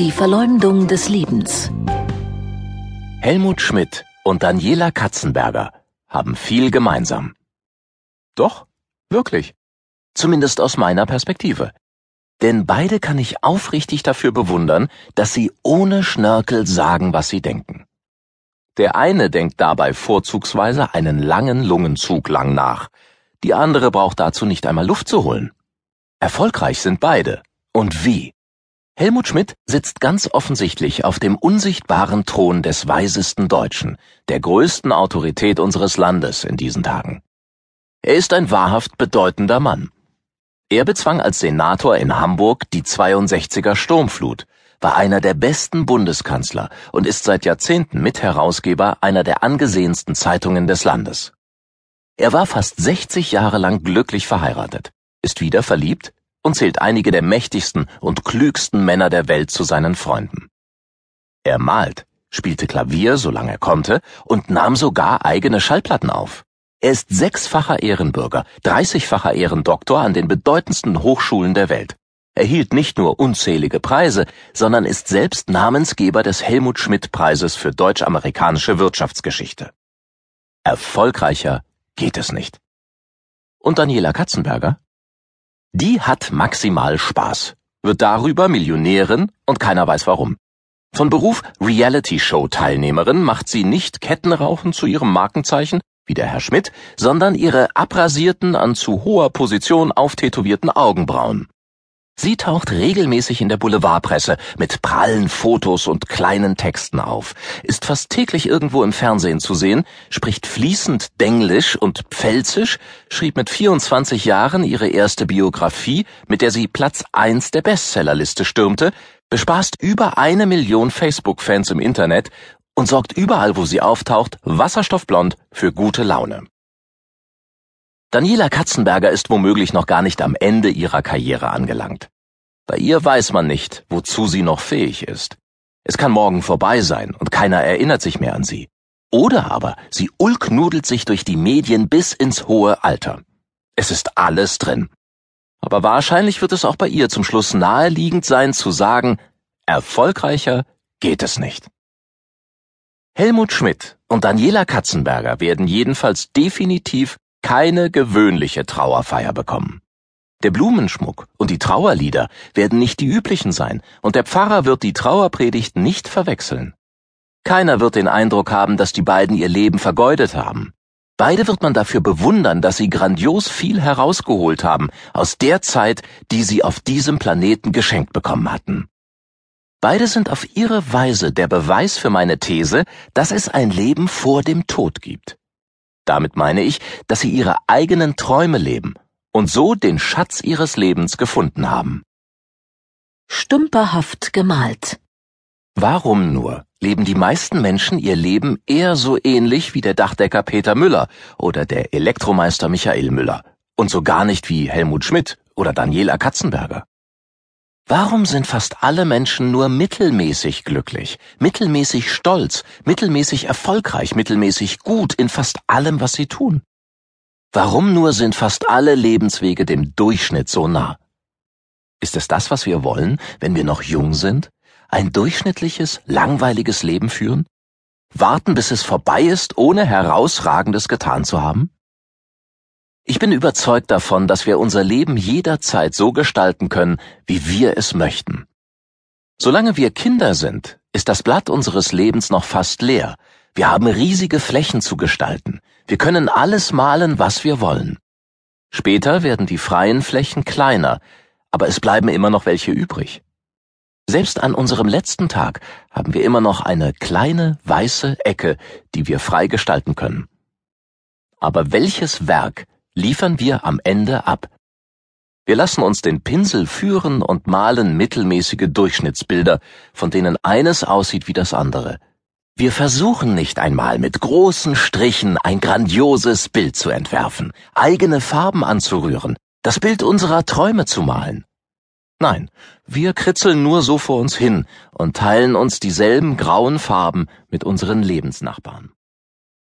Die Verleumdung des Lebens. Helmut Schmidt und Daniela Katzenberger haben viel gemeinsam. Doch, wirklich. Zumindest aus meiner Perspektive. Denn beide kann ich aufrichtig dafür bewundern, dass sie ohne Schnörkel sagen, was sie denken. Der eine denkt dabei vorzugsweise einen langen Lungenzug lang nach, die andere braucht dazu nicht einmal Luft zu holen. Erfolgreich sind beide. Und wie? Helmut Schmidt sitzt ganz offensichtlich auf dem unsichtbaren Thron des weisesten Deutschen, der größten Autorität unseres Landes in diesen Tagen. Er ist ein wahrhaft bedeutender Mann. Er bezwang als Senator in Hamburg die 62er Sturmflut, war einer der besten Bundeskanzler und ist seit Jahrzehnten Mitherausgeber einer der angesehensten Zeitungen des Landes. Er war fast 60 Jahre lang glücklich verheiratet, ist wieder verliebt und zählt einige der mächtigsten und klügsten Männer der Welt zu seinen Freunden. Er malt, spielte Klavier, solange er konnte, und nahm sogar eigene Schallplatten auf. Er ist sechsfacher Ehrenbürger, dreißigfacher Ehrendoktor an den bedeutendsten Hochschulen der Welt. Er hielt nicht nur unzählige Preise, sondern ist selbst Namensgeber des Helmut Schmidt Preises für deutsch-amerikanische Wirtschaftsgeschichte. Erfolgreicher geht es nicht. Und Daniela Katzenberger? Die hat maximal Spaß, wird darüber Millionärin und keiner weiß warum. Von Beruf Reality-Show-Teilnehmerin macht sie nicht Kettenrauchen zu ihrem Markenzeichen, wie der Herr Schmidt, sondern ihre abrasierten, an zu hoher Position auftätowierten Augenbrauen. Sie taucht regelmäßig in der Boulevardpresse mit prallen Fotos und kleinen Texten auf, ist fast täglich irgendwo im Fernsehen zu sehen, spricht fließend Denglisch und Pfälzisch, schrieb mit 24 Jahren ihre erste Biografie, mit der sie Platz 1 der Bestsellerliste stürmte, bespaßt über eine Million Facebook-Fans im Internet und sorgt überall, wo sie auftaucht, wasserstoffblond für gute Laune. Daniela Katzenberger ist womöglich noch gar nicht am Ende ihrer Karriere angelangt. Bei ihr weiß man nicht, wozu sie noch fähig ist. Es kann morgen vorbei sein und keiner erinnert sich mehr an sie. Oder aber sie ulknudelt sich durch die Medien bis ins hohe Alter. Es ist alles drin. Aber wahrscheinlich wird es auch bei ihr zum Schluss naheliegend sein zu sagen, erfolgreicher geht es nicht. Helmut Schmidt und Daniela Katzenberger werden jedenfalls definitiv keine gewöhnliche Trauerfeier bekommen. Der Blumenschmuck und die Trauerlieder werden nicht die üblichen sein, und der Pfarrer wird die Trauerpredigt nicht verwechseln. Keiner wird den Eindruck haben, dass die beiden ihr Leben vergeudet haben. Beide wird man dafür bewundern, dass sie grandios viel herausgeholt haben aus der Zeit, die sie auf diesem Planeten geschenkt bekommen hatten. Beide sind auf ihre Weise der Beweis für meine These, dass es ein Leben vor dem Tod gibt. Damit meine ich, dass sie ihre eigenen Träume leben und so den Schatz ihres Lebens gefunden haben. Stümperhaft gemalt. Warum nur leben die meisten Menschen ihr Leben eher so ähnlich wie der Dachdecker Peter Müller oder der Elektromeister Michael Müller und so gar nicht wie Helmut Schmidt oder Daniela Katzenberger? Warum sind fast alle Menschen nur mittelmäßig glücklich, mittelmäßig stolz, mittelmäßig erfolgreich, mittelmäßig gut in fast allem, was sie tun? Warum nur sind fast alle Lebenswege dem Durchschnitt so nah? Ist es das, was wir wollen, wenn wir noch jung sind? Ein durchschnittliches, langweiliges Leben führen? Warten, bis es vorbei ist, ohne herausragendes getan zu haben? Ich bin überzeugt davon, dass wir unser Leben jederzeit so gestalten können, wie wir es möchten. Solange wir Kinder sind, ist das Blatt unseres Lebens noch fast leer. Wir haben riesige Flächen zu gestalten. Wir können alles malen, was wir wollen. Später werden die freien Flächen kleiner, aber es bleiben immer noch welche übrig. Selbst an unserem letzten Tag haben wir immer noch eine kleine weiße Ecke, die wir frei gestalten können. Aber welches Werk liefern wir am Ende ab. Wir lassen uns den Pinsel führen und malen mittelmäßige Durchschnittsbilder, von denen eines aussieht wie das andere. Wir versuchen nicht einmal mit großen Strichen ein grandioses Bild zu entwerfen, eigene Farben anzurühren, das Bild unserer Träume zu malen. Nein, wir kritzeln nur so vor uns hin und teilen uns dieselben grauen Farben mit unseren Lebensnachbarn.